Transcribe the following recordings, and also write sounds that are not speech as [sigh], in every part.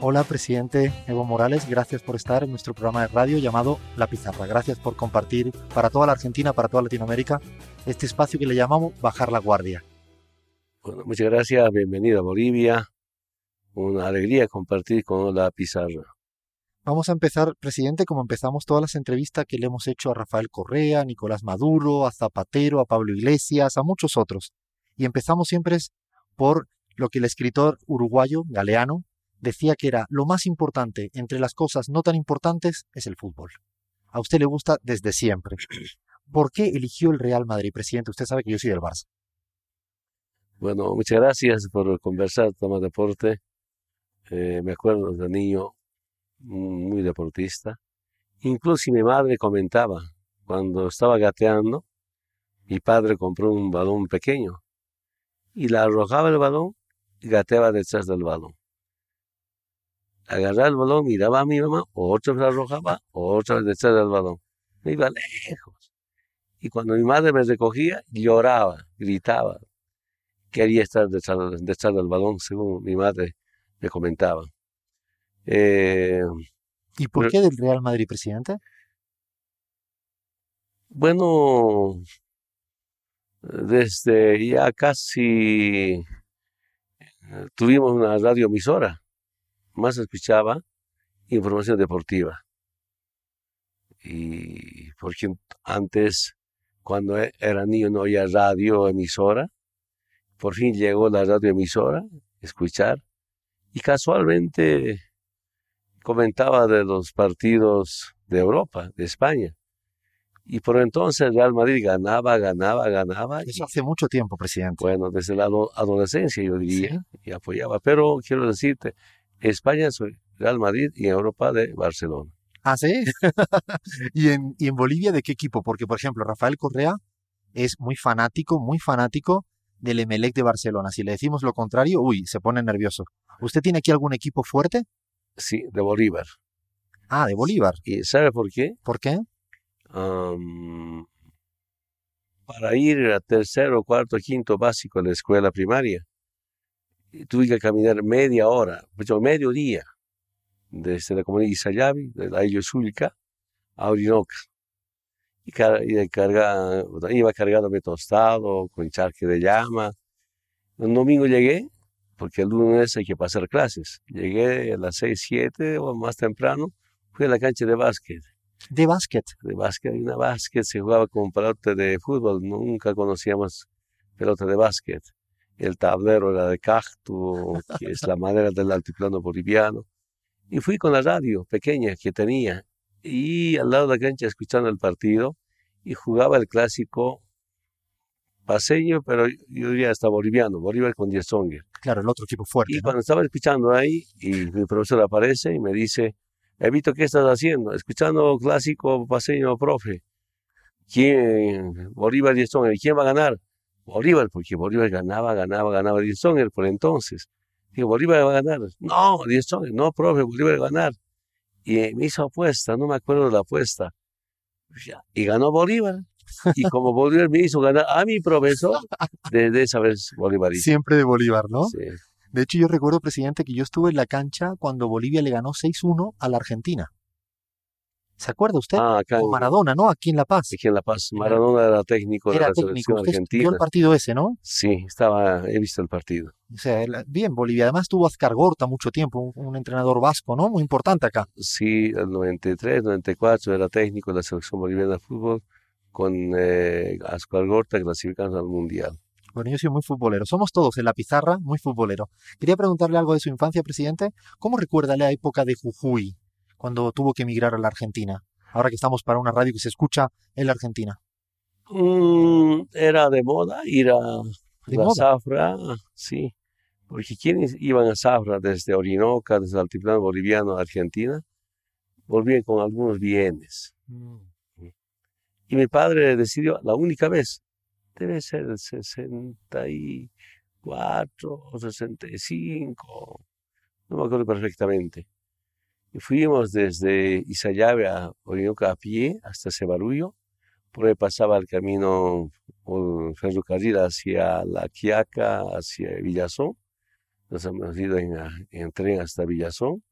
Hola, presidente Evo Morales, gracias por estar en nuestro programa de radio llamado La Pizarra. Gracias por compartir para toda la Argentina, para toda Latinoamérica, este espacio que le llamamos Bajar la Guardia. Bueno, muchas gracias, bienvenido a Bolivia. Una alegría compartir con La Pizarra. Vamos a empezar, presidente, como empezamos todas las entrevistas que le hemos hecho a Rafael Correa, a Nicolás Maduro, a Zapatero, a Pablo Iglesias, a muchos otros. Y empezamos siempre por lo que el escritor uruguayo, Galeano, decía que era lo más importante entre las cosas no tan importantes es el fútbol. A usted le gusta desde siempre. [clears throat] ¿Por qué eligió el Real Madrid, presidente? Usted sabe que yo soy del Barça. Bueno, muchas gracias por conversar, Toma Deporte. Eh, me acuerdo de niño muy deportista. Incluso mi madre comentaba, cuando estaba gateando, mi padre compró un balón pequeño y la arrojaba el balón y gateaba detrás del balón agarraba el balón, miraba a mi mamá, otra vez arrojaba, otra vez detrás del balón. Me iba lejos. Y cuando mi madre me recogía, lloraba, gritaba. Quería estar detrás, detrás del balón, según mi madre me comentaba. Eh, ¿Y por qué del Real Madrid, presidente? Bueno, desde ya casi eh, tuvimos una radioemisora más escuchaba información deportiva. Y porque antes, cuando e, era niño, no había radio emisora. Por fin llegó la radio emisora, escuchar. Y casualmente comentaba de los partidos de Europa, de España. Y por entonces Real Madrid ganaba, ganaba, ganaba. Eso hace mucho tiempo, presidente. Bueno, desde la adolescencia yo diría, y apoyaba. Pero quiero decirte, España es Real Madrid y Europa de Barcelona. Ah, sí. [laughs] ¿Y, en, ¿Y en Bolivia de qué equipo? Porque, por ejemplo, Rafael Correa es muy fanático, muy fanático del Emelec de Barcelona. Si le decimos lo contrario, uy, se pone nervioso. ¿Usted tiene aquí algún equipo fuerte? Sí, de Bolívar. Ah, de Bolívar. ¿Y sabe por qué? ¿Por qué? para ir a tercero, cuarto, quinto básico en la escuela primaria, tuve que caminar media hora, pues medio día, desde la comunidad de Isayabi, de la isla Zulca, a Orinoca. Y, y carga, iba cargándome tostado, con charque de llama. Un domingo llegué, porque el lunes hay que pasar clases. Llegué a las 6, 7 o más temprano, fui a la cancha de básquet. ¿De básquet? De básquet, una básquet, se jugaba con pelota de fútbol, nunca conocíamos pelota de básquet el tablero era de cacto, que es la madera del altiplano boliviano. Y fui con la radio pequeña que tenía y al lado de la cancha escuchando el partido y jugaba el clásico paseño, pero yo diría hasta boliviano, Bolívar con Songer. Claro, el otro equipo fuerte. Y cuando estaba escuchando ahí, y mi profesor aparece y me dice, Evito, ¿qué estás haciendo? Escuchando clásico paseño, profe. ¿Quién? Bolívar Songer, ¿quién va a ganar? Bolívar, porque Bolívar ganaba, ganaba, ganaba Songer por entonces. Digo, Bolívar va a ganar. No, Songer, no, profe, Bolívar va a ganar. Y me hizo apuesta, no me acuerdo de la apuesta. Y ganó Bolívar. Y como Bolívar me hizo ganar a mi profesor, desde esa vez Bolívar. Siempre de Bolívar, ¿no? Sí. De hecho, yo recuerdo, presidente, que yo estuve en la cancha cuando Bolivia le ganó 6-1 a la Argentina. ¿Se acuerda usted? Ah, acá Maradona, ¿no? Aquí en La Paz. Aquí en La Paz. Maradona era técnico de la selección argentina. Vio el partido ese, ¿no? Sí, estaba, he visto el partido. O sea, bien, Bolivia. Además tuvo Azcar Gorta mucho tiempo, un, entrenador vasco, ¿no? Muy importante acá. Sí, el 93, 94 era técnico de la selección boliviana de fútbol con eh, Azcar Gorta clasificando al Mundial. Bueno, yo soy muy futbolero. Somos todos en la pizarra muy futbolero. Quería preguntarle algo de su infancia, presidente. ¿Cómo recuerda la época de Jujuy? Cuando tuvo que emigrar a la Argentina? Ahora que estamos para una radio que se escucha en la Argentina. Mm, era de moda ir a la Zafra, sí. Porque quienes iban a Zafra desde Orinoca, desde el altiplano boliviano a Argentina, volvían con algunos bienes. Mm. Y mi padre decidió, la única vez, debe ser el 64 o 65, no me acuerdo perfectamente fuimos desde Isayave a Orinoca a pie hasta Cebarullo, por ahí pasaba el camino el ferrocarril hacia La Quiaca, hacia Villazón. Nos hemos ido en, tren hasta Villazón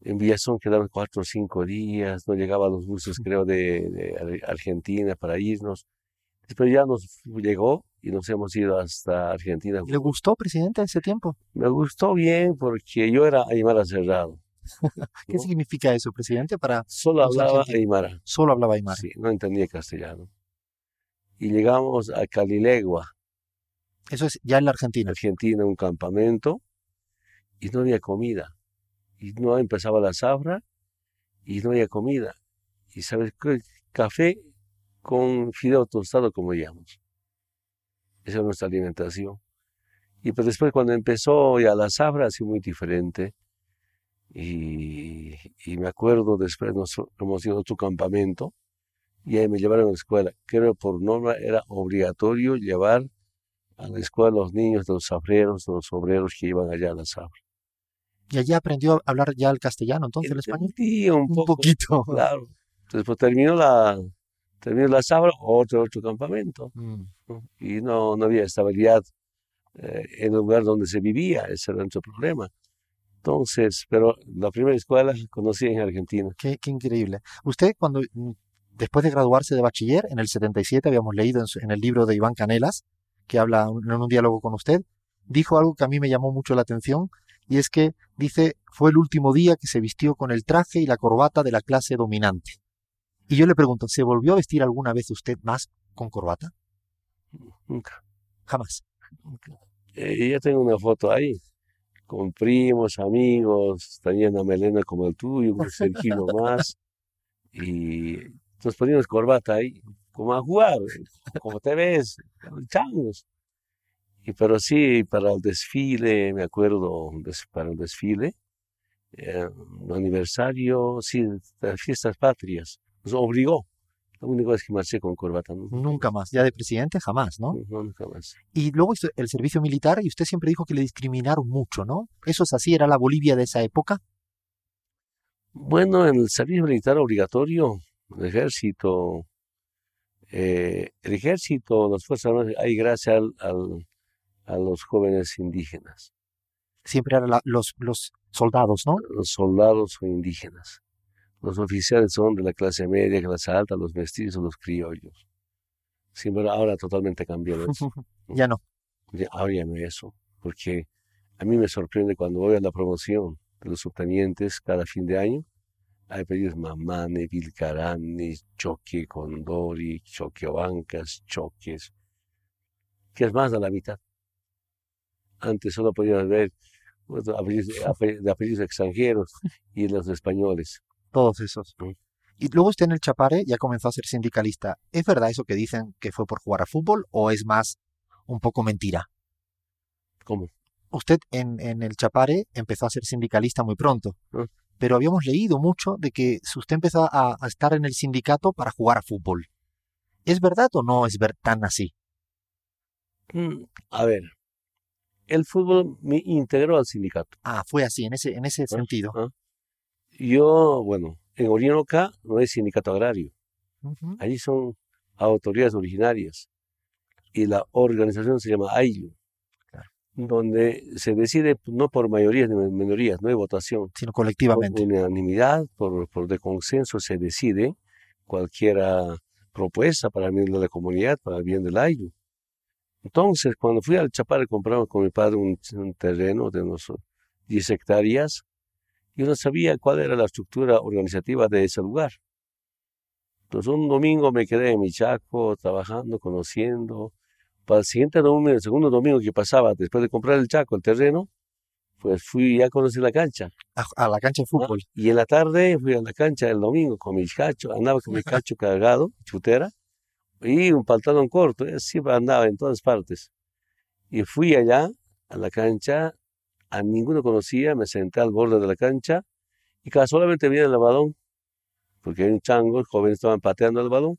En Villazón quedaban cuatro o cinco días, no llegaban los buses, creo, de, de Argentina para irnos. Después ya nos llegó y nos hemos ido hasta Argentina. ¿Le gustó, presidente, ese tiempo? Me gustó bien porque yo era aymara cerrado. [laughs] ¿Qué significa eso, presidente? Para Solo hablaba aymara. Solo hablaba aymara. Sí, no entendía castellano. Y llegamos a Calilegua. Eso es ya en la Argentina. Argentina, un campamento, y no había comida. Y no empezaba la zafra, y no había comida. Y sabes qué? Café con fideo tostado, como digamos. Esa es nuestra alimentación. Y pues después cuando empezó ya la zafra, así muy diferente. Y, y, me acuerdo después nos hemos ido a otro campamento y ahí me llevaron a la escuela. Creo que por norma era obligatorio llevar a la escuela a los niños de los zafreros, de los obreros que iban allá a la zafra. ¿Y allí aprendió a hablar ya el castellano, entonces el español? Sí, un, un poquito. [laughs] Claro. Después terminó la, terminó la sabra, otro, otro campamento. Mm. Y no, no había estabilidad eh, en el lugar donde se vivía, ese era nuestro problema. Entonces, pero la primera escuela conocí en Argentina. Qué, qué increíble. Usted, cuando mm, después de graduarse de bachiller, en el 77, habíamos leído en, su, en el libro de Iván Canelas, que habla en un diálogo con usted, dijo algo que a mí me llamó mucho la atención, y es que dice, fue el último día que se vistió con el traje y la corbata de la clase dominante. Y yo le pregunto, ¿se volvió a vestir alguna vez usted más con corbata? Nunca. Jamás. Eh, yo tengo una foto ahí, con primos, amigos, tenía una melena como el tuyo, un cerquillo más, y nos poníamos corbata ahí, como a jugar, como te ves, changos. Y pero sí, para el desfile, me acuerdo, para el desfile, eh, aniversario, sí, de fiestas patrias, nos obligó. La única vez que marché con corbata. ¿no? Nunca más, ya de presidente jamás, ¿no? No, nunca más. Y luego el servicio militar y usted siempre dijo que le discriminaron mucho, ¿no? ¿Eso es así? ¿Era la Bolivia de esa época? Bueno, en el servicio militar obligatorio, el ejército, eh, el ejército, las fuerzas armadas, hay gracias al, al, a los jóvenes indígenas. Siempre eran la, los, los soldados, ¿no? Los soldados son indígenas. Los oficiales son de la clase media, clase alta, los mestizos, los criollos. Pero ahora totalmente cambió eso. [laughs] ya no. Ya, ahora ya no es eso, porque a mí me sorprende cuando voy a la promoción de los subtenientes cada fin de año, hay pedidos Mamane, Vilcarani, Choque, Condori, Choque Bancas, Choques, que es más de la mitad. Antes solo podías ver pues, apellidos, de apellidos extranjeros y los españoles. Todos esos. Y luego usted en el Chapare ya comenzó a ser sindicalista. ¿Es verdad eso que dicen que fue por jugar a fútbol o es más un poco mentira? ¿Cómo? Usted en, en el Chapare empezó a ser sindicalista muy pronto. ¿Ah? Pero habíamos leído mucho de que usted empezó a, a, estar en el sindicato para jugar a fútbol. ¿Es verdad o no es ver tan así? Mm, a ver, el fútbol me integró al sindicato. Ah, fue así, en ese, en ese ¿Ah? sentido. ¿Ah? Yo, bueno, en Orinoca no es sindicato agrario. Uh -huh. Allí son autoridades originarias. Y la organización se llama AILU, claro. donde se decide no por mayorías ni minorías, no hay votación. Sino colectivamente. Por unanimidad, por, por de consenso se decide cualquier propuesta para el bien de la comunidad, para el bien del AILU. Entonces, cuando fui al Chapar, compramos con mi padre un, un terreno de unos 10 hectáreas, yo no sabía cuál era la estructura organizativa de ese lugar. Entonces un domingo me quedé en mi Chaco trabajando, conociendo. Para el siguiente domingo, el segundo domingo que pasaba, después de comprar el Chaco, el terreno, pues fui a conocer la cancha. A, a la cancha de fútbol. ¿Ah? Y en la tarde fui a la cancha el domingo con mi cacho, andaba con mi cacho cargado, chutera, y un pantalón corto, así andaba en todas partes. Y fui allá a la cancha a ninguno conocía, me senté al borde de la cancha y casualmente viene el balón, porque hay un chango, jóvenes estaban pateando el balón.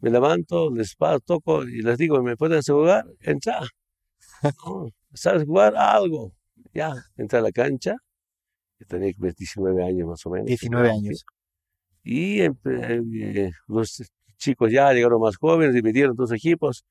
Me levanto, les paso, toco y les digo, ¿me pueden jugar? Entra. [laughs] No, ¿Sabes jugar? Algo. Ya, entré a la cancha, yo tenía 19 años más o menos. 19 años. Y eh, los chicos ya llegaron más jóvenes, dividieron dos equipos.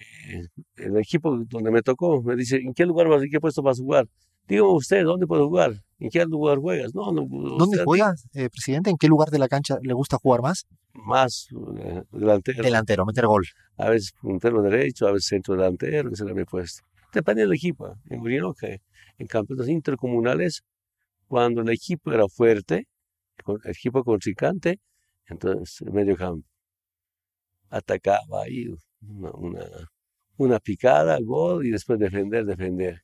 Eh, el equipo donde me tocó me dice, ¿en qué lugar vas? ¿En qué puesto vas a jugar? Digo, usted, ¿dónde puedo jugar? ¿En qué lugar juegas? No, no ¿Dónde juega, eh, presidente? ¿En qué lugar de la cancha le gusta jugar más? Más eh, delantero. Delantero, meter gol. A veces puntero derecho, a veces centro delantero, que se le había puesto. Depende del equipo. En que en campeonatos intercomunales, cuando el equipo era fuerte, el equipo contrincante, entonces medio campo. Atacaba ahí una, una, una picada, gol y después defender, defender.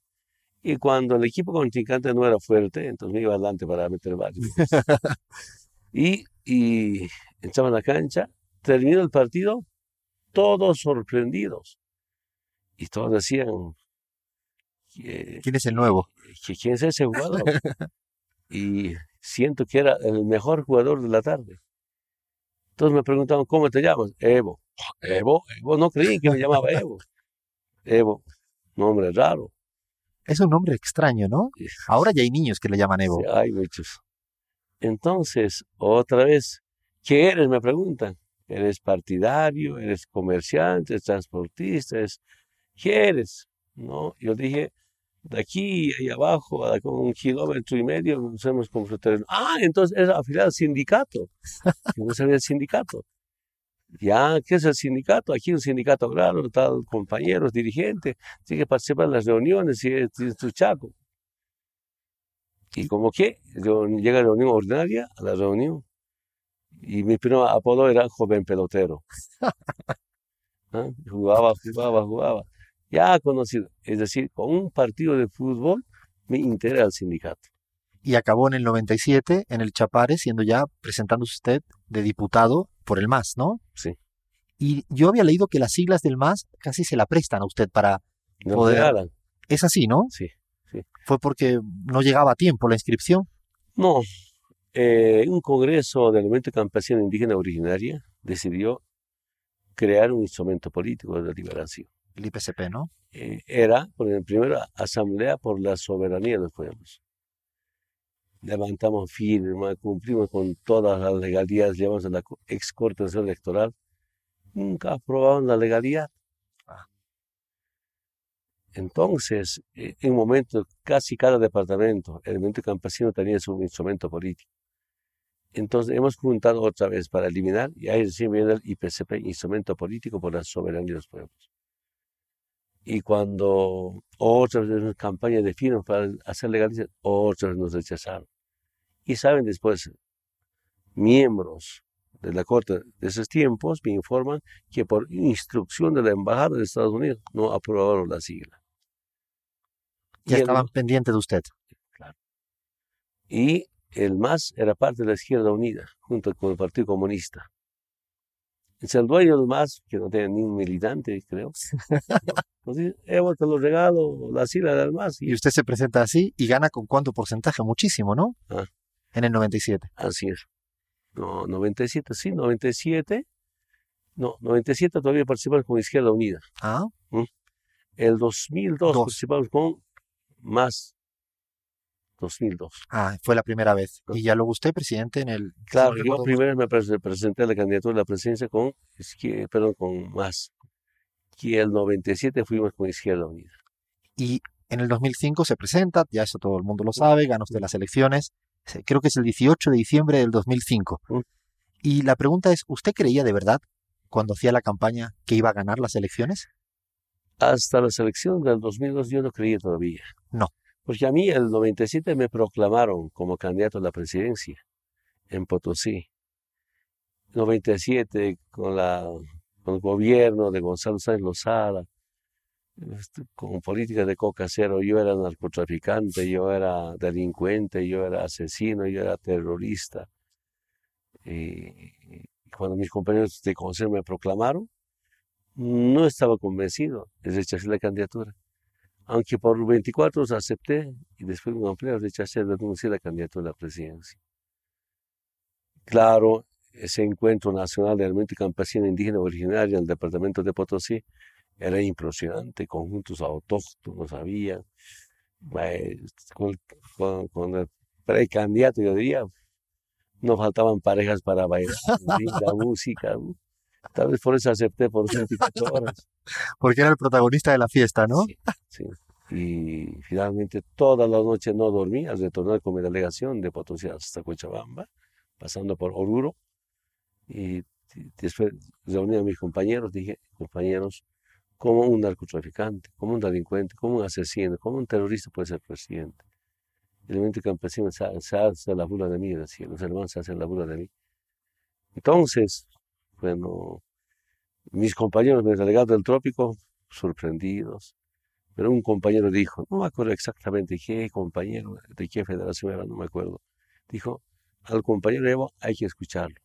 Y cuando el equipo contrincante no era fuerte, entonces me iba adelante para meter varios. [laughs] y, y entraba en la cancha, terminó el partido, todos sorprendidos. Y todos decían, ¿quién es el nuevo? ¿Quién es ese jugador? [laughs] y siento que era el mejor jugador de la tarde. Todos me preguntaban, ¿cómo te llamas? Evo. Evo, Evo, no creí que me llamaba Evo. Evo, nombre raro. Es un nombre extraño, ¿no? Ahora ya hay niños que le llaman Evo. Sí, hay muchos. Entonces, otra vez, ¿qué eres? Me preguntan. ¿Eres partidario? ¿Eres comerciante? ¿Eres transportista? ¿Qué eres? ¿No? Yo dije, de aquí y abajo, con un kilómetro y medio, nos hemos como Ah, entonces era afiliado al sindicato. Yo no sabía el sindicato. Ya, ¿qué es el sindicato? Aquí un sindicato agraro, tal, compañeros, dirigentes, tiene que participar en las reuniones y es, tu chaco. Y como que, llega a la reunión ordinaria, a la reunión, y mi primer apodo era joven pelotero. [laughs] ¿Ah? Jugaba, jugaba, jugaba. Ya conocido. Es decir, con un partido de fútbol me integra al sindicato. Y acabó en el 97 en el Chapare, siendo ya presentándose usted de diputado por el MAS, ¿no? Sí. Y yo había leído que las siglas del MAS casi se la prestan a usted para poder... Es así, ¿no? Sí, sí. ¿Fue porque no llegaba a tiempo la inscripción? No. Eh, un congreso del movimiento campesino indígena originaria decidió crear un instrumento político de liberación. El IPCP, ¿no? Eh, era, por la primera Asamblea por la Soberanía de los Pueblos levantamos firma, cumplimos con todas las legalidades, llevamos a la ex Corte Electoral, nunca aprobaron la legalidad. Ah. Entonces, eh, en un momento, casi cada departamento, el movimiento campesino tenía su instrumento político. Entonces, hemos juntado otra vez para eliminar, y ahí recién viene el IPCP, Instrumento Político por la Soberanía de los Pueblos. Y cuando otras veces campaña de firma para hacer legalización, otras nos rechazaron. Y saben después, miembros de la Corte de esos tiempos me informan que por instrucción de la Embajada de Estados Unidos no aprobaron la sigla. Ya estaban pendientes de usted. Claro. Y el MAS era parte de la Izquierda Unida, junto con el Partido Comunista. Es el dueño del MAS, que no tiene ni un militante, creo. Entonces, he vuelto los regalos, la sigla del MAS. Y... y usted se presenta así y gana con cuánto porcentaje? Muchísimo, ¿no? Ah en el 97. Así es. No, 97, sí, 97. No, 97 todavía participamos con Izquierda Unida. Ah. ¿Mm? El 2002 participamos con más 2002. Ah, fue la primera vez. ¿Y ya luego usted, presidente, en el... Claro, yo primero me presenté a la candidatura de la presidencia con, perdón, con más. Y el 97 fuimos con Izquierda Unida. Y en el 2005 se presenta, ya eso todo el mundo lo sabe, gana usted las elecciones creo que es el 18 de diciembre del 2005. Mm. Y la pregunta es, ¿usted creía de verdad cuando hacía la campaña que iba a ganar las elecciones? Hasta la elección del 2002 yo no creía todavía. No. Porque a mí el 97 me proclamaron como candidato a la presidencia en Potosí. 97 con, la, con el gobierno de Gonzalo Sáenz Lozada, este, con política de coca cero, yo era narcotraficante, yo era delincuente, yo era asesino, yo era terrorista. Y cuando mis compañeros de consejo me proclamaron, no estaba convencido de rechazar la candidatura. Aunque por 24 horas acepté y después de un empleo rechacé renunciar la candidatura a la presidencia. Claro, ese encuentro nacional de mente campesino indígena originaria en el departamento de Potosí era impresionante, conjuntos autóctonos había, con, con, el precandidato, yo diría, no faltaban parejas para bailar, la [laughs] música. Tal vez por eso acepté por 24 horas. [laughs] Porque era el protagonista de la fiesta, ¿no? Sí, Y finalmente toda la noche no dormí al retornar con mi delegación de Potosí hasta Cochabamba, pasando por Oruro. Y después reuní a mis compañeros, dije, compañeros, ¿cómo un narcotraficante, como un delincuente, como un asesino, como un terrorista puede ser presidente? El movimiento campesino se, hace la burla de mí, decía, los hermanos se hacen la burla de mí. Entonces, bueno, mis compañeros, mis delegados del trópico, sorprendidos, pero un compañero dijo, no me acuerdo exactamente qué compañero, de qué federación era, no me acuerdo, dijo, al compañero Evo hay que escucharlo,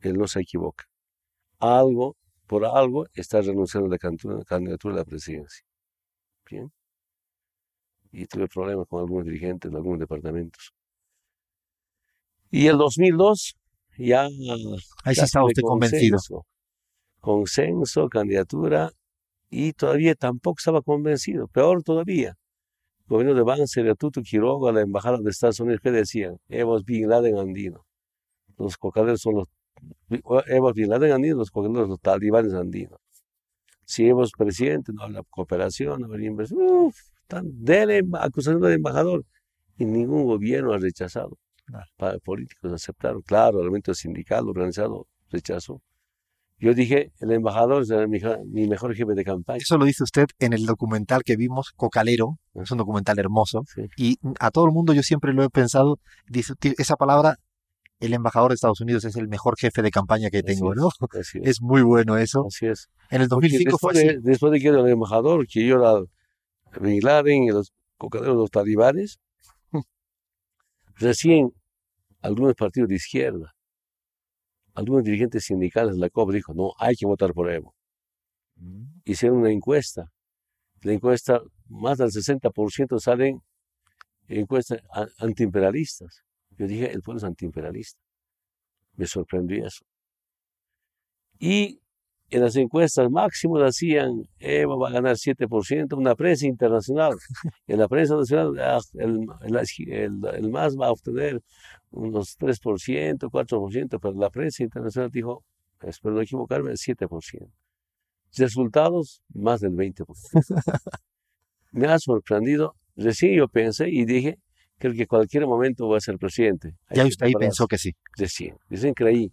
él no se equivoca. Algo, por algo, está renunciando a la candidatura a la presidencia. Bien. Y tuve problemas con algunos dirigentes de algunos departamentos. Y el 2002 ya... Ahí sí estaba usted convencido. Consenso, candidatura, y todavía tampoco estaba convencido. Peor todavía. El gobierno de Banzer, de Tutu Quiroga, la embajada de Estados Unidos, ¿qué decían? Evo Bin Laden andino. Los cocaderos son los... Evo Bin Laden andino, los cocaderos los talibanes andinos. Si es presidente, no habla cooperación, no habla inversión. Uf, están de acusación del embajador. Y ningún gobierno ha rechazado. Para políticos aceptaron. Claro, el elemento sindical organizado rechazó. Yo dije, el embajador es mi, mejor jefe de campaña. Eso lo dice usted en el documental que vimos, Cocalero, es un documental hermoso. Y a todo el mundo yo siempre lo he pensado, dice, esa palabra, el embajador de Estados Unidos es el mejor jefe de campaña que tengo, ¿no? es. muy bueno eso. Así es. En el 2005 fue así. después de que era el embajador, que yo era Bin Laden y los cocaderos, los talibanes, recién algunos partidos de izquierda algunos dirigentes sindicales de la COP dijo, no, hay que votar por Evo. Mm. Hicieron una encuesta. La encuesta, más del 60% salen encuestas antiimperialistas. Yo dije, el pueblo es antiimperialista. Me sorprendió eso. Y en las encuestas máximo decían, Evo va a ganar 7%, una prensa internacional. [laughs] En la prensa nacional, ah, el, el más va a obtener unos 3%, 4%, pero la prensa internacional dijo, espero no equivocarme, 7%. Resultados, más del 20%. [laughs] Me ha sorprendido. Recién yo pensé y dije, creo que en cualquier momento voy a ser presidente. ya usted ahí pensó que sí. Recién, recién creí.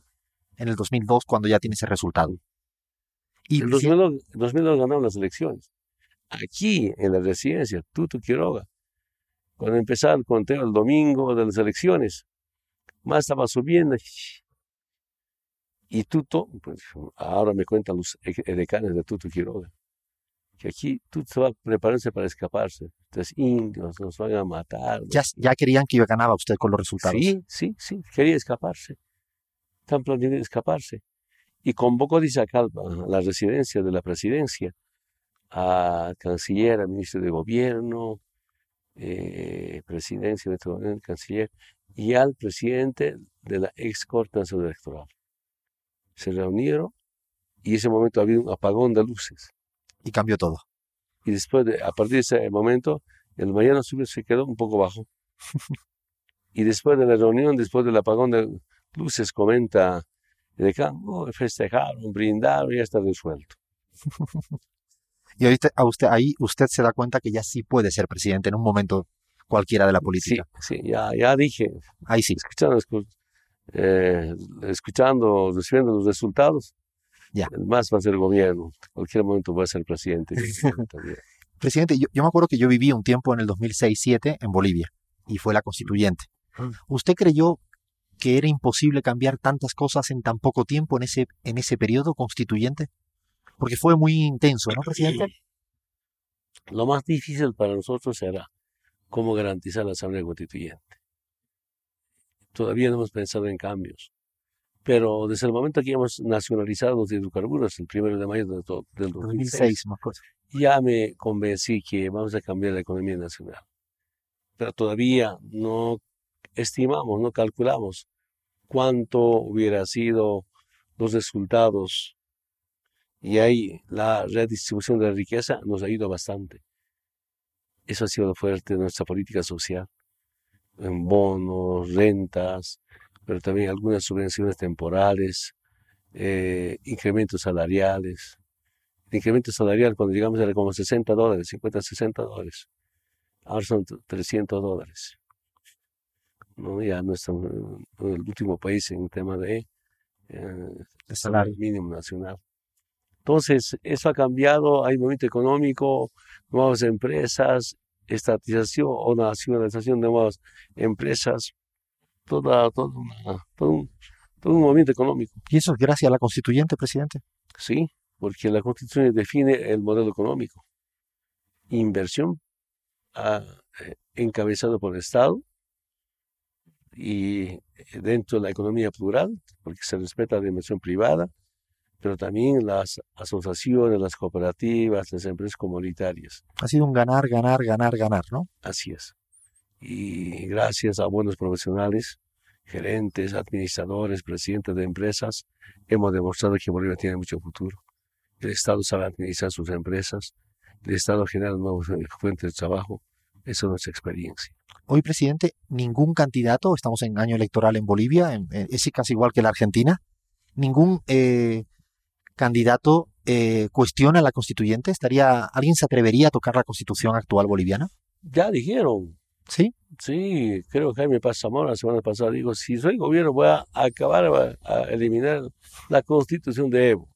En el 2002, cuando ya tiene ese resultado. Y en 2002, 2002 ganaron las elecciones. Aquí, en la residencia, Tutu Quiroga, cuando empezaba el conteo el domingo de las elecciones, más estaba subiendo. Y Tuto, pues, ahora me cuentan los decanes de Tuto Quiroga, que aquí Tuto va a prepararse para escaparse. Entonces, indios nos van a matar. Ya, ya querían que yo ganaba usted con los resultados. Sí, sí, sí, quería escaparse. Están planeando escaparse. Y convocó, dice acá, a la residencia de la presidencia, a canciller, a ministro de gobierno, eh, presidencia, de canciller, y al presidente de la ex Corte Nacional Electoral. Se reunieron y en ese momento había un apagón de luces. Y cambió todo. Y después, de, a partir de ese momento, el mañana se quedó un poco bajo. [laughs] y después de la reunión, después del apagón de luces, comenta el decano, oh, festejaron, brindaron, ya está resuelto. [laughs] y ahorita a usted, ahí usted se da cuenta que ya sí puede ser presidente en un momento cualquiera de la política. Sí, ya, ya dije. Ahí sí. Escuchando, eh, escuchando, recibiendo los resultados, ya. el más va a ser el gobierno. En cualquier momento va a ser presidente. [laughs] presidente, yo, yo, me acuerdo que yo viví un tiempo en el 2006-2007 en Bolivia y fue la constituyente. Ah. ¿Usted creyó que era imposible cambiar tantas cosas en tan poco tiempo en ese, en ese periodo constituyente? Porque fue muy intenso, ¿no, presidente? Lo más difícil para nosotros era cómo garantizar la Asamblea Constituyente. Todavía no hemos pensado en cambios. Pero desde el momento que hemos nacionalizado los hidrocarburos, el primero de mayo del, 2006, ya me convencí que vamos a cambiar la economía nacional. Pero todavía no estimamos, no calculamos cuánto hubiera sido los resultados. Y ahí la redistribución de la riqueza nos ha ido bastante. Eso ha sido fuerte de nuestra política social, en bonos, rentas, pero también algunas subvenciones temporales, eh, incrementos salariales. El incremento salarial cuando llegamos era como 60 dólares, 50, 60 dólares. Ahora son 300 dólares. ¿No? Ya no estamos en el último país en tema de, eh, salario mínimo nacional. Entonces, eso ha cambiado, hay movimiento económico, nuevas empresas, estatización o nacionalización de nuevas empresas, toda, toda todo, un, todo un movimiento económico. ¿Y eso es gracias a la constituyente, presidente? Sí, porque la constitución define el modelo económico. Inversión ah, eh, encabezado por el Estado y dentro de la economía plural, porque se respeta la inversión privada, pero también las asociaciones, las cooperativas, las empresas comunitarias. Ha sido un ganar, ganar, ganar, ganar, ¿no? Así es. Y gracias a buenos profesionales, gerentes, administradores, presidentes de empresas, hemos demostrado que Bolivia tiene mucho futuro. El Estado sabe administrar sus empresas, el Estado genera nuevas fuentes de trabajo. Esa es nuestra experiencia. Hoy, presidente, ningún candidato, estamos en año electoral en Bolivia, es casi igual que la Argentina, ningún eh, candidato eh, cuestiona la constituyente? ¿Estaría, ¿Alguien se atrevería a tocar la constitución actual boliviana? Ya dijeron. ¿Sí? Sí, creo que Jaime Paz Zamora la semana pasada dijo, si soy gobierno voy a acabar, a, eliminar la constitución de Evo.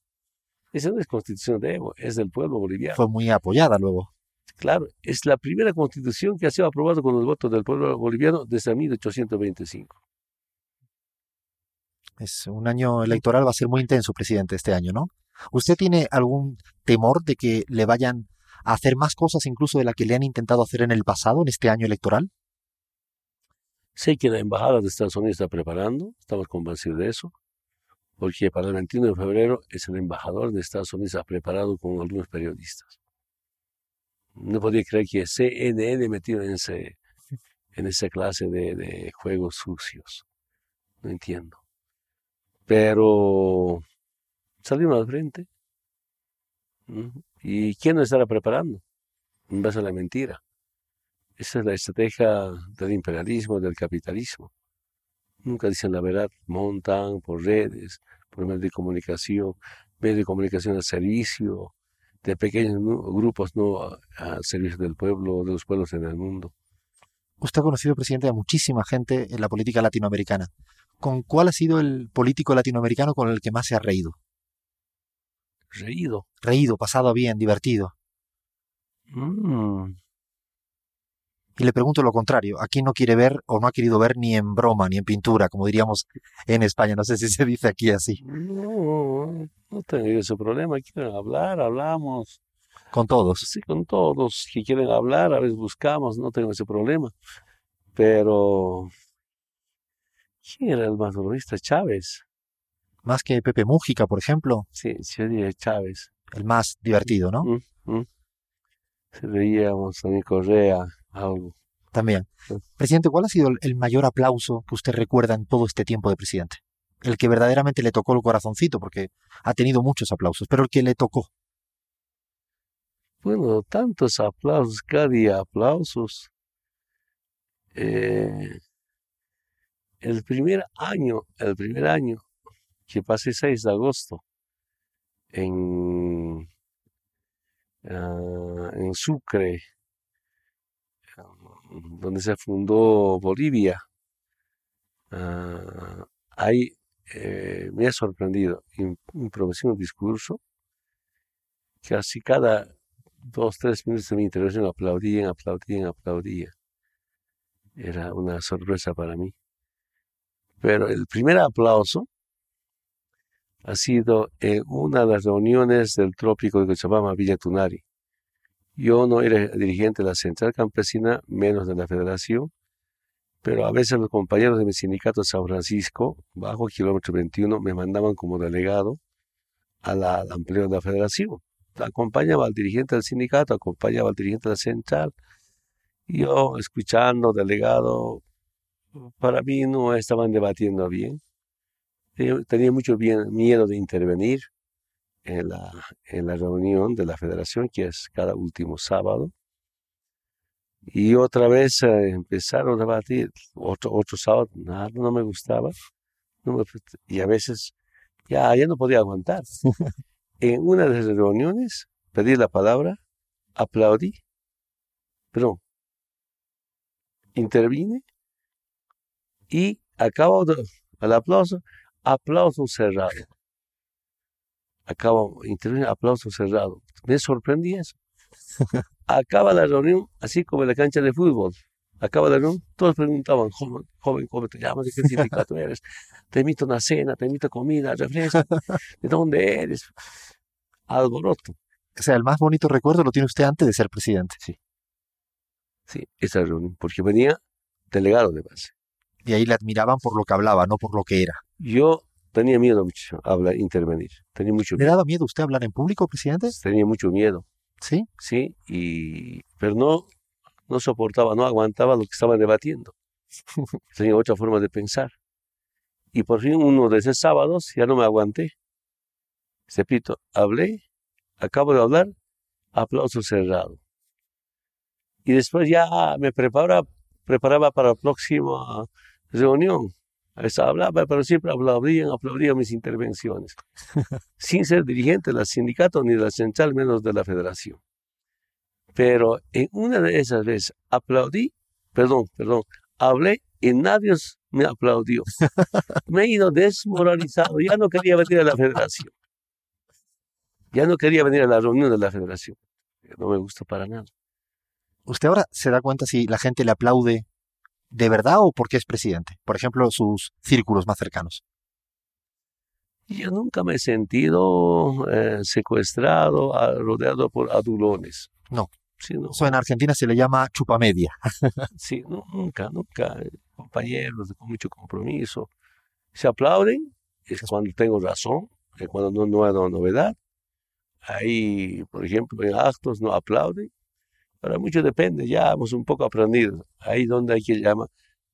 Esa no es constitución de Evo, es del pueblo boliviano. Fue muy apoyada luego. Claro, es la primera constitución que ha sido aprobada con los votos del pueblo boliviano desde 1825. Es un año electoral, va a ser muy intenso, presidente, este año, ¿no? ¿Usted tiene algún temor de que le vayan a hacer más cosas incluso de las que le han intentado hacer en el pasado, en este año electoral? Sé que la Embajada de Estados Unidos está preparando, estamos convencidos de eso, porque para el 21 de febrero es el embajador de Estados Unidos ha preparado con algunos periodistas. No podía creer que CNN metido en, ese, en esa clase de, juegos sucios. No entiendo. Pero salimos al frente. ¿Y quién nos estará preparando? En base a la mentira. Esa es la estrategia del imperialismo, del capitalismo. Nunca dicen la verdad, montan por redes, por medios de comunicación, medios de comunicación al servicio de pequeños grupos, no al servicio del pueblo, de los pueblos en el mundo. Usted ha conocido, presidente, a muchísima gente en la política latinoamericana. ¿con cuál ha sido el político latinoamericano con el que más se ha reído? Reído. Reído, pasado bien, divertido. Mm. Y le pregunto lo contrario, ¿a quién no quiere ver o no ha querido ver ni en broma, ni en pintura, como diríamos en España? No sé si se dice aquí así. No, no tengo ese problema. Quieren hablar, hablamos. ¿Con todos? Sí, con todos que quieren hablar, a veces buscamos, no tengo ese problema. Pero ¿Quién era el más humorista? Chávez. Más que Pepe Mújica, por ejemplo. Sí, yo diría Chávez. El más divertido, ¿no? Mm, mm. Se veíamos a mi Correa, algo. También. Presidente, ¿cuál ha sido el mayor aplauso que usted recuerda en todo este tiempo de presidente? El que verdaderamente le tocó el corazoncito, porque ha tenido muchos aplausos, pero el que le tocó. Bueno, tantos aplausos, cada día aplausos. Eh, el primer año, el primer año que pasé 6 de agosto en, ah, en Sucre, donde se fundó Bolivia, uh, ahí eh, me ha sorprendido. Improvisé un discurso casi cada dos, tres minutos de mi intervención aplaudían, aplaudían, aplaudían. Era una sorpresa para mí. Pero el primer aplauso ha sido en una de las reuniones del trópico de Cochabamba, Villa Tunari. Yo no era dirigente de la Central Campesina, menos de la Federación, pero a veces los compañeros de mi sindicato San Francisco, bajo kilómetro 21, me mandaban como delegado a la, al empleo de la Federación. Acompañaba al dirigente del sindicato, acompañaba al dirigente de la Central. Yo, escuchando, delegado, para mí no estaban debatiendo bien. Tenía mucho miedo de intervenir en la reunión de la federación, que es cada último sábado. Y otra vez eh, empezaron a debatir, otro, otro sábado, nada, no me gustaba. y a veces ya, ya no podía aguantar. [laughs] en una de las reuniones pedí la palabra, aplaudí, perdón, intervine y acabo de, al aplauso, aplauso cerrado. Acabo, intervine, aplauso cerrado. Me sorprendí eso. [laughs] Acaba la reunión, así como en la cancha de fútbol. Acaba la reunión, todos preguntaban, joven, joven, ¿cómo te llamas? ¿De qué sindicato eres? Te invito a una cena, te invito a comida, refresco. ¿De dónde eres? Alboroto. O sea, el más bonito recuerdo lo tiene usted antes de ser presidente. Sí. Sí, esa reunión, porque venía delegado de base. Y ahí le admiraban por lo que hablaba, no por lo que era. Yo tenía miedo mucho a hablar, intervenir. Tenía mucho ¿Le daba miedo usted hablar en público, presidente? Tenía mucho miedo. Sí. Sí, y, pero no, no soportaba, no aguantaba lo que estaban debatiendo. [laughs] Tenía otra forma de pensar. Y por fin uno de esos sábados ya no me aguanté. Repito, hablé, acabo de hablar, aplauso cerrado. Y después ya me preparaba, preparaba para la próxima reunión. Hablaba, pero siempre aplaudían, aplaudían mis intervenciones. [laughs] sin ser dirigente del sindicato ni de la central, menos de la federación. Pero en una de esas veces aplaudí, perdón, perdón, hablé y nadie me aplaudió. [laughs] Me he ido desmoralizado, ya no quería venir a la federación. Ya no quería venir a la reunión de la federación. No me gusta para nada. ¿Usted ahora se da cuenta si la gente le aplaude de verdad o porque es presidente? Por ejemplo, sus círculos más cercanos. Yo nunca me he sentido eh, secuestrado, rodeado por adulones. No. Eso en Argentina se le llama chupamedia. [laughs] sí, nunca, nunca. Compañeros con mucho compromiso. Se aplauden, es cuando tengo razón, es cuando no, no hay novedad. Ahí, por ejemplo, en actos no aplauden. Pero mucho depende, ya hemos un poco aprendido. Ahí donde hay que llamar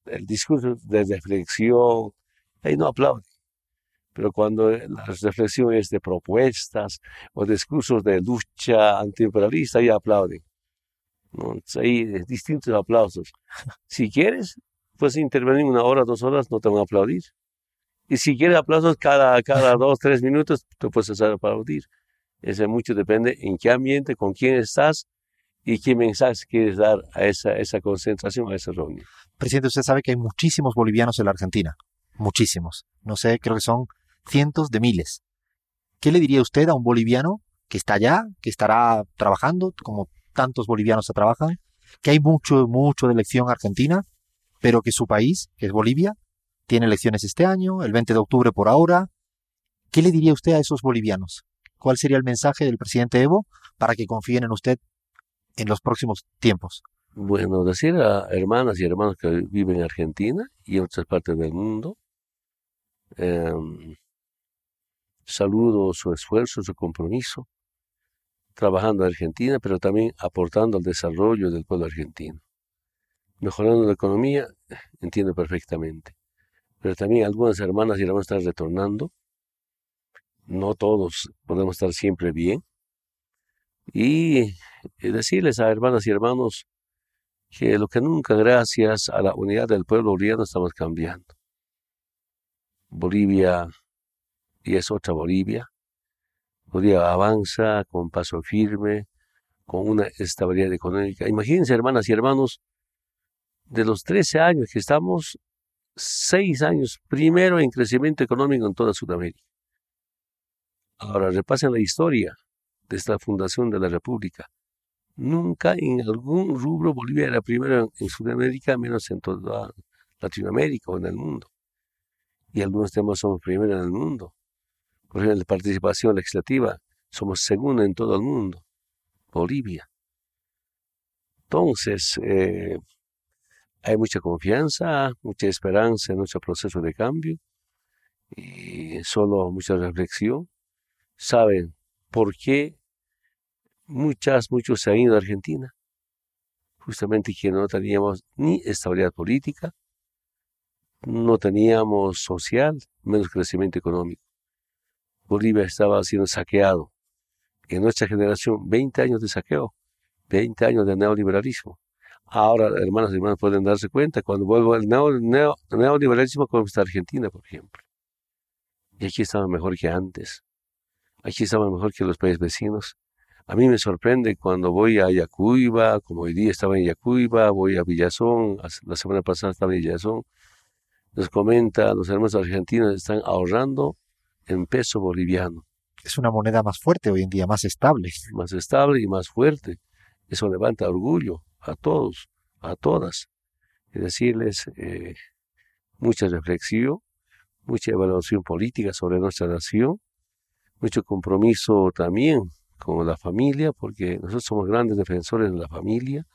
el discurso de reflexión, ahí no aplauden. Pero cuando la reflexión es de propuestas o discursos de lucha antiimperialista, ahí aplauden. ¿no? Ahí distintos aplausos. Si quieres, puedes intervenir una hora, dos horas, no te van a aplaudir. Y si quieres aplausos cada, cada dos, tres minutos, te puedes hacer aplaudir. Eso mucho depende en qué ambiente, con quién estás y qué mensaje quieres dar a esa, concentración, a esa reunión. Presidente, usted sabe que hay muchísimos bolivianos en la Argentina. Muchísimos. No sé, creo que son cientos de miles. ¿Qué le diría usted a un boliviano que está allá, que estará trabajando, como tantos bolivianos se trabajan, que hay mucho, mucho de elección argentina, pero que su país, que es Bolivia, tiene elecciones este año, el 20 de octubre por ahora. ¿Qué le diría usted a esos bolivianos? ¿Cuál sería el mensaje del presidente Evo para que confíen en usted en los próximos tiempos? Bueno, decir a hermanas y hermanos que viven en Argentina y en otras partes del mundo, em, saludo su esfuerzo, su compromiso, trabajando en Argentina, pero también aportando al desarrollo del pueblo argentino. Mejorando la economía, entiendo perfectamente. Pero también algunas hermanas y hermanos están retornando. No todos podemos estar siempre bien. Y decirles a hermanas y hermanos que lo que nunca, gracias a la unidad del pueblo boliviano, estamos cambiando. Bolivia y es otra Bolivia, Bolivia avanza con paso firme, con una estabilidad económica. Imagínense, hermanas y hermanos, de los 13 años que estamos, 6 años primero en crecimiento económico en toda Sudamérica. Ahora repasen la historia de esta fundación de la República. Nunca en algún rubro Bolivia era primero en Sudamérica, menos en toda Latinoamérica o en el mundo. Y algunos temas somos primero en el mundo. Por ejemplo, la participación legislativa, somos segundo en todo el mundo, Bolivia. Entonces, eh, hay mucha confianza, mucha esperanza en nuestro proceso de cambio y solo mucha reflexión. Saben por qué muchas, muchos se han ido a Argentina. Justamente que no teníamos ni estabilidad política, no teníamos social, menos crecimiento económico. Bolivia estaba siendo saqueado. En nuestra generación, 20 años de saqueo, 20 años de neoliberalismo. Ahora, hermanos y hermanos, pueden darse cuenta cuando vuelvo el neoliberalismo como está Argentina, por ejemplo. Y aquí estaba mejor que antes. Aquí estamos mejor que los países vecinos. A mí me sorprende cuando voy a Yacuiba, como hoy día estaba en Yacuiba, voy a Villazón, la semana pasada estaba en Villazón, nos comenta, los hermanos argentinos están ahorrando en peso boliviano. Es una moneda más fuerte hoy en día, más estable. Más estable y más fuerte. Eso levanta orgullo a todos, a todas. Y decirles eh, mucha reflexión, mucha evaluación política sobre nuestra nación, mucho compromiso también con la familia, porque nosotros somos grandes defensores de la familia,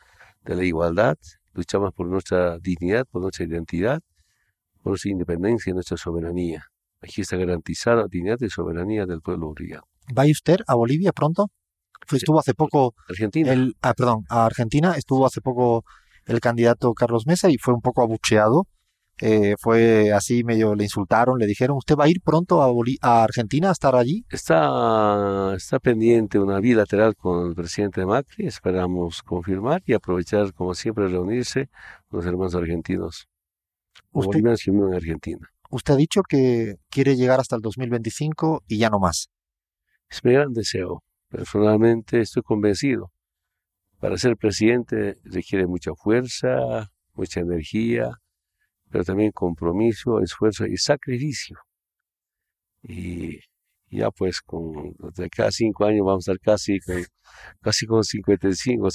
de la igualdad, luchamos por nuestra dignidad, por nuestra identidad, por nuestra independencia y nuestra soberanía. Aquí está garantizada la dignidad y soberanía del pueblo boliviano. ¿Va usted a Bolivia pronto? Estuvo hace poco. Argentina. El, ah, perdón, a Argentina. Estuvo hace poco el candidato Carlos Mesa y fue un poco abucheado eh, fue así medio le insultaron, le dijeron, ¿usted va a ir pronto a, a Argentina a estar allí? Está, está pendiente una bilateral con el presidente Macri, esperamos confirmar y aprovechar, como siempre, reunirse con los hermanos argentinos, usted, en Argentina. Usted ha dicho que quiere llegar hasta el 2025 y ya no más. Es mi gran deseo. Personalmente estoy convencido. Para ser presidente requiere mucha fuerza, mucha energía, pero también compromiso, esfuerzo y sacrificio. Y ya pues con de cada cinco años vamos a estar casi con, casi con 55,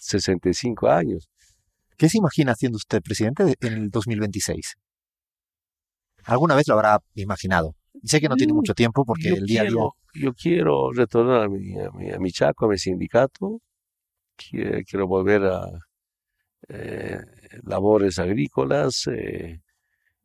65 años. ¿Qué se imagina haciendo usted presidente en el 2026? ¿Alguna vez lo habrá imaginado? sé que no tiene mm, mucho tiempo porque el día a día... Yo quiero retornar a mi, a mi, a mi Chaco, a mi sindicato. quiero volver a, eh, labores agrícolas. Eh,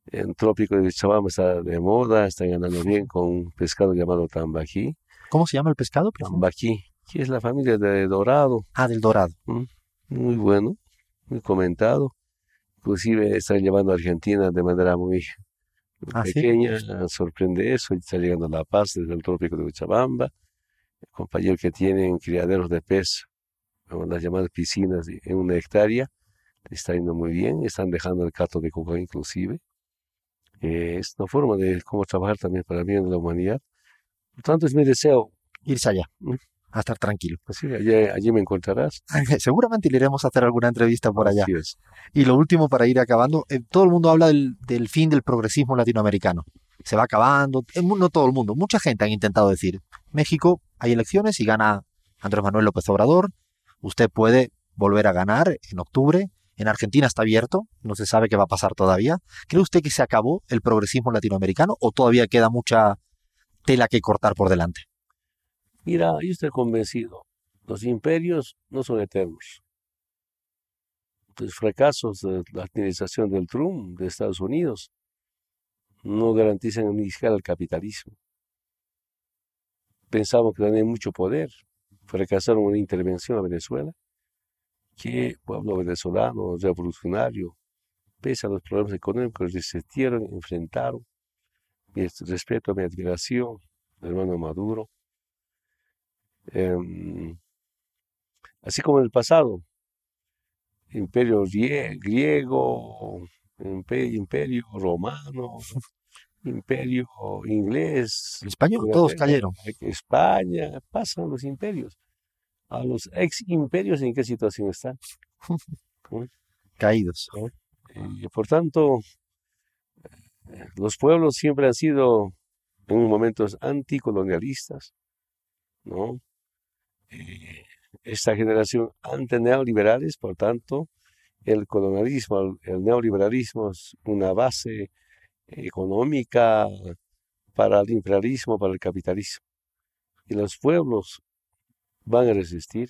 en trópico de Chabamba está de moda, está ganando bien con un pescado llamado tambaquí. ¿Cómo se llama el pescado? Tambaquí, que es la familia de dorado. Ah, del dorado. Mm, muy bueno, muy comentado. Inclusive están llevando a Argentina de manera muy ah, pequeña, sorprende eso, está llegando a La Paz desde el trópico de Chabamba, el compañero que tienen criaderos de pez, las llamadas piscinas en una hectárea, está yendo muy bien, están dejando el cato de coco inclusive. Eh, es una forma de cómo trabajar también para bien de la humanidad. Por tanto, es mi deseo. Irse allá, a estar tranquilo. Pues sí, allí, me encontrarás. [laughs] Seguramente le iremos a hacer alguna entrevista por allá. Y lo último, para ir acabando, eh, todo el mundo habla del, del fin del progresismo latinoamericano. Se va acabando, no todo el mundo, mucha gente han intentado decir, México, hay elecciones y gana Andrés Manuel López Obrador, usted puede volver a ganar en octubre, en Argentina está abierto, no se sabe qué va a pasar todavía. ¿Cree usted que se acabó el progresismo latinoamericano o todavía queda mucha tela que cortar por delante? Mira, yo estoy convencido, los imperios no son eternos. Los fracasos de la administración del Trump de Estados Unidos no garantizan ni siquiera el capitalismo. Pensamos que tenían mucho poder, fracasaron una intervención a Venezuela que pueblo venezolano revolucionario, pese a los problemas económicos, resistieron, enfrentaron. Mi respeto, mi admiración, hermano Maduro. Em, así como en el pasado, imperio griego, imperio, romano, [laughs] imperio inglés. El español, todos cayeron. España, pasan los imperios a los ex imperios en qué situación están. Caídos. Y por tanto, los pueblos siempre han sido en momentos anticolonialistas, ¿no? Esta generación ante neoliberales, por tanto, el colonialismo, el neoliberalismo es una base económica para el imperialismo, para el capitalismo. Y los pueblos van a resistir.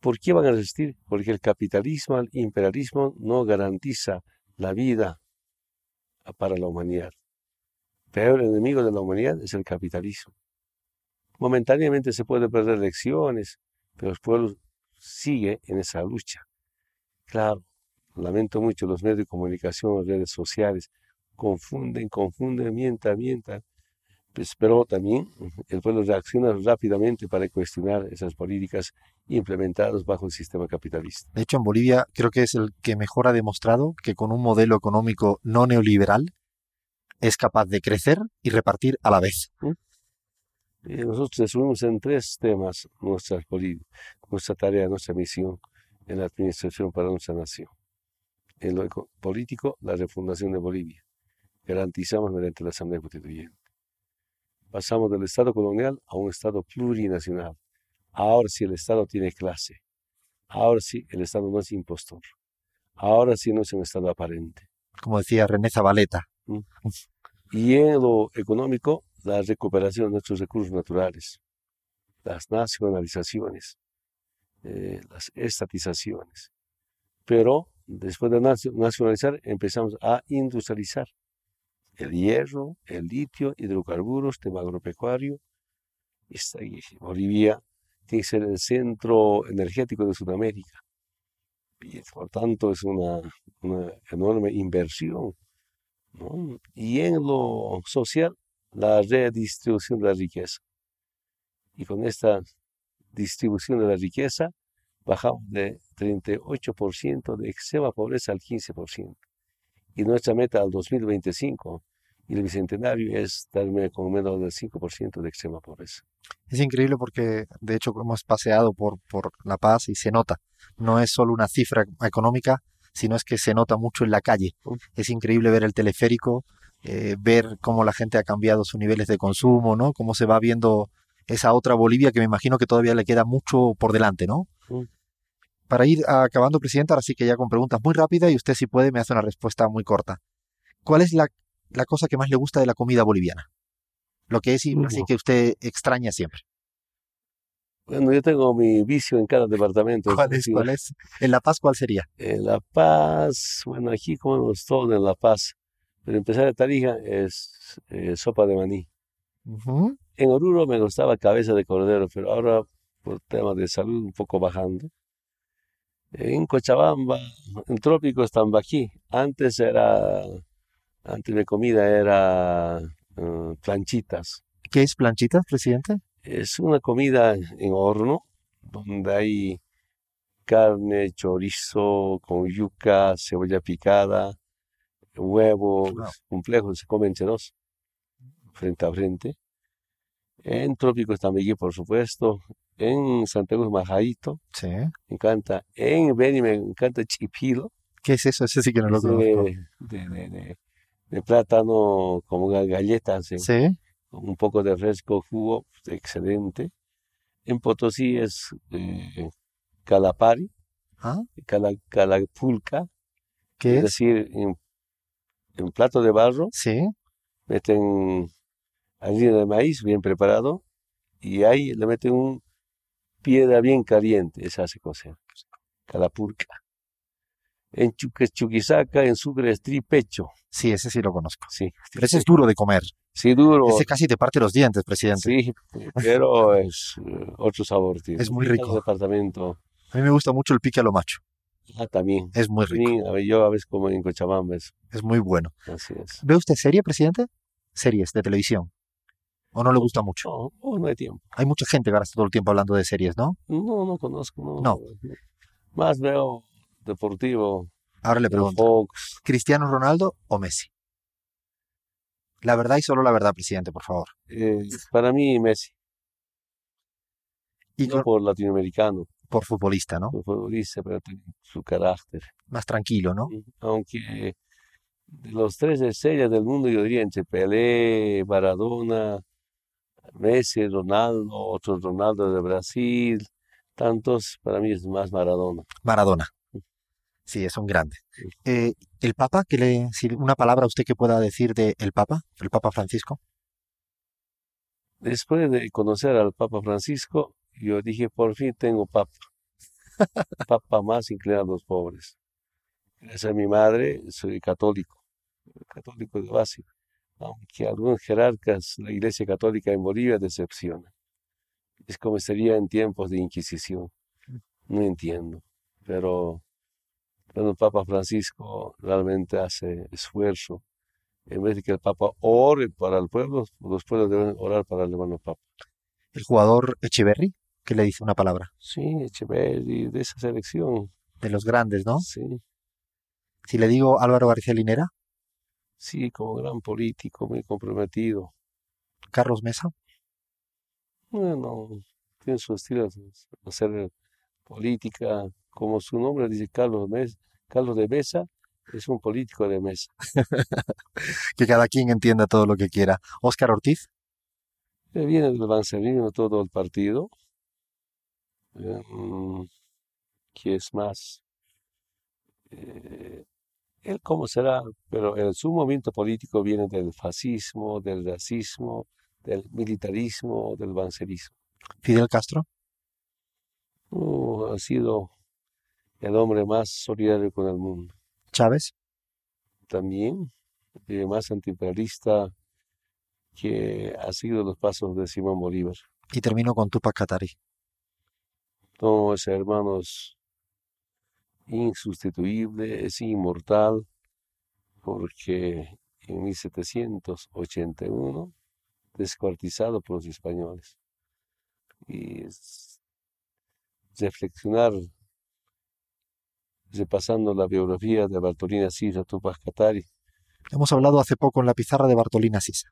¿Por qué van a resistir? Porque el capitalismo, el imperialismo no garantiza la vida para la humanidad. Peor enemigo de la humanidad es el capitalismo. Momentáneamente se puede perder elecciones, pero el pueblo sigue en esa lucha. Claro, lamento mucho los medios de comunicación, las redes sociales, confunden, confunden, mientan, mientan, pues, pero también el pueblo reacciona rápidamente para cuestionar esas políticas implementadas bajo el sistema capitalista. De hecho, en Bolivia creo que es el que mejor ha demostrado que con un modelo económico no neoliberal es capaz de crecer y repartir a la vez. Nosotros resumimos en tres temas nuestra, nuestra tarea, nuestra misión en la administración para nuestra nación. En lo político, la refundación de Bolivia. Garantizamos mediante la Asamblea Constituyente. Pasamos del Estado colonial a un Estado plurinacional. Ahora sí el Estado tiene clase. Ahora sí el Estado no es impostor. Ahora sí no es un Estado aparente. Como decía René Zabaleta. ¿Mm? Y en lo económico, la recuperación de nuestros recursos naturales, las nacionalizaciones, eh, las estatizaciones. Pero después de nacionalizar, empezamos a industrializar el hierro, el litio, hidrocarburos, tema agropecuario. Bolivia tiene que ser el centro energético de Sudamérica. Y por tanto es una, enorme inversión. Y en lo social, la redistribución de la riqueza. Y con esta distribución de la riqueza, bajamos de 38% de extrema pobreza al 15%. Y nuestra meta al 2025 y el bicentenario es darme con menos del 5% de extrema pobreza. Es increíble porque de hecho hemos paseado por, por La Paz y se nota. No es solo una cifra económica, sino es que se nota mucho en la calle. Es increíble ver el teleférico, eh, ver cómo la gente ha cambiado sus niveles de consumo, ¿no? Cómo se va viendo esa otra Bolivia que me imagino que todavía le queda mucho por delante, ¿no? Para ir acabando, Presidenta, ahora sí que ya con preguntas muy rápidas y usted si puede me hace una respuesta muy corta. ¿Cuál es la la cosa que más le gusta de la comida boliviana? Lo que es así que usted extraña siempre. Bueno, yo tengo mi vicio en cada departamento. ¿Cuál es? ¿Cuál es? ¿En La Paz cuál sería? En La Paz, bueno, aquí comemos todo en La Paz. Pero empezar de Tarija es eh, sopa de maní. En Oruro me gustaba cabeza de cordero, pero ahora por temas de salud un poco bajando. En Cochabamba, en Trópicos, Tambaquí. Antes era antes de comida era uh, planchitas. ¿Qué es planchitas, presidente? Es una comida en horno donde hay carne, chorizo con yuca, cebolla picada, huevos complejos, se comen dos, frente a frente. En Trópicos también, por supuesto. En Santiago Majadito. Sí. Me encanta. En Beni me encanta chipilo. ¿Qué es eso? Ese sí que no lo conozco. de, de, de plátano como galletas, ¿Sí? un poco de fresco jugo, excelente. En Potosí es eh, calapari, ¿Ah? calapulca, ¿Qué es, decir, en, en, plato de barro, ¿Sí? meten harina de maíz bien preparado y ahí le meten un piedra bien caliente, esa hace cocer, calapulca en Chuquisaca, en Sucre es tripecho. Sí, ese sí lo conozco. Sí. Pero ese es duro de comer. Sí, duro. Ese casi te parte los dientes, presidente. Sí, pero [laughs] es eh, otro sabor, tío. Es muy rico. departamento. A mí me gusta mucho el pique a lo macho. Ah, también. Es muy rico. Sí, a ver, yo a veces como en Cochabamba. Es, es muy bueno. Así es. ¿Ve usted serie, presidente? Series de televisión. ¿O no le gusta mucho? No, no, no hay tiempo. Hay mucha gente que ahora está todo el tiempo hablando de series, ¿no? No, no conozco. No. no. Más veo deportivo. Ahora le pregunto, ¿Cristiano Ronaldo o Messi? La verdad y solo la verdad, presidente, por favor. Eh, para mí, Messi. Y no por latinoamericano. Por futbolista, ¿no? Por futbolista, pero su carácter. Más tranquilo, ¿no? Aunque de los tres estrellas del mundo, yo diría entre Pelé, Maradona, Messi, Ronaldo, otros Ronaldo de Brasil, tantos, para mí es más Maradona. Maradona. Sí, es un grande. Eh, ¿El Papa? ¿qué le, si ¿Una palabra usted que pueda decir de el Papa, el Papa Francisco? Después de conocer al Papa Francisco, yo dije, por fin tengo Papa. [laughs] Papa más inclinado a los pobres. Esa es mi madre, soy católico, católico de base. Aunque algunos jerarcas, la Iglesia Católica en Bolivia decepciona. Es como sería en tiempos de Inquisición. Mm. No entiendo. Pero cuando el Papa Francisco realmente hace esfuerzo. En vez de que el Papa ore para el pueblo, los pueblos deben orar para el hermano Papa. ¿El jugador Echeverry? ¿Qué le dice una palabra? Sí, Echeverry, de esa selección. De los grandes, ¿no? Sí. Si le digo Álvaro García Linera. Sí, como gran político, muy comprometido. Carlos Mesa. Bueno, tiene su estilo de hacer política, como su nombre dice Carlos, Carlos de Mesa, es un político de mesa. [laughs] que cada quien entienda todo lo que quiera. Óscar Ortiz. Eh, viene del bancerismo todo el partido. Em, ¿Qué es más? Eh, él cómo será, pero su movimiento político viene del fascismo, del racismo, del militarismo, del bancerismo. Fidel Castro. Uh, ha sido el hombre más solidario con el mundo. Chávez. También, eh, más antiimperialista que ha seguido los pasos de Simón Bolívar. Y termino con Tupac Katari. Todos hermanos insustituible, es inmortal, porque en 1781 descuartizado por los españoles. Y reflexionar repasando la biografía de Bartolina Sisa, Tupac Katari. Hemos hablado hace poco en la pizarra de Bartolina Sisa.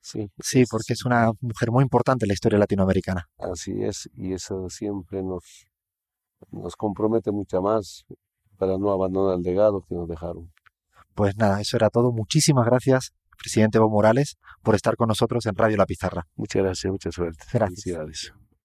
Sí, sí, porque es una mujer muy importante en la historia latinoamericana. Así es, y eso siempre nos, nos compromete mucho más para no abandonar el legado que nos dejaron. Pues nada, eso era todo. Muchísimas gracias, presidente Evo Morales, por estar con nosotros en Radio La Pizarra. Muchas gracias, mucha suerte. Gracias.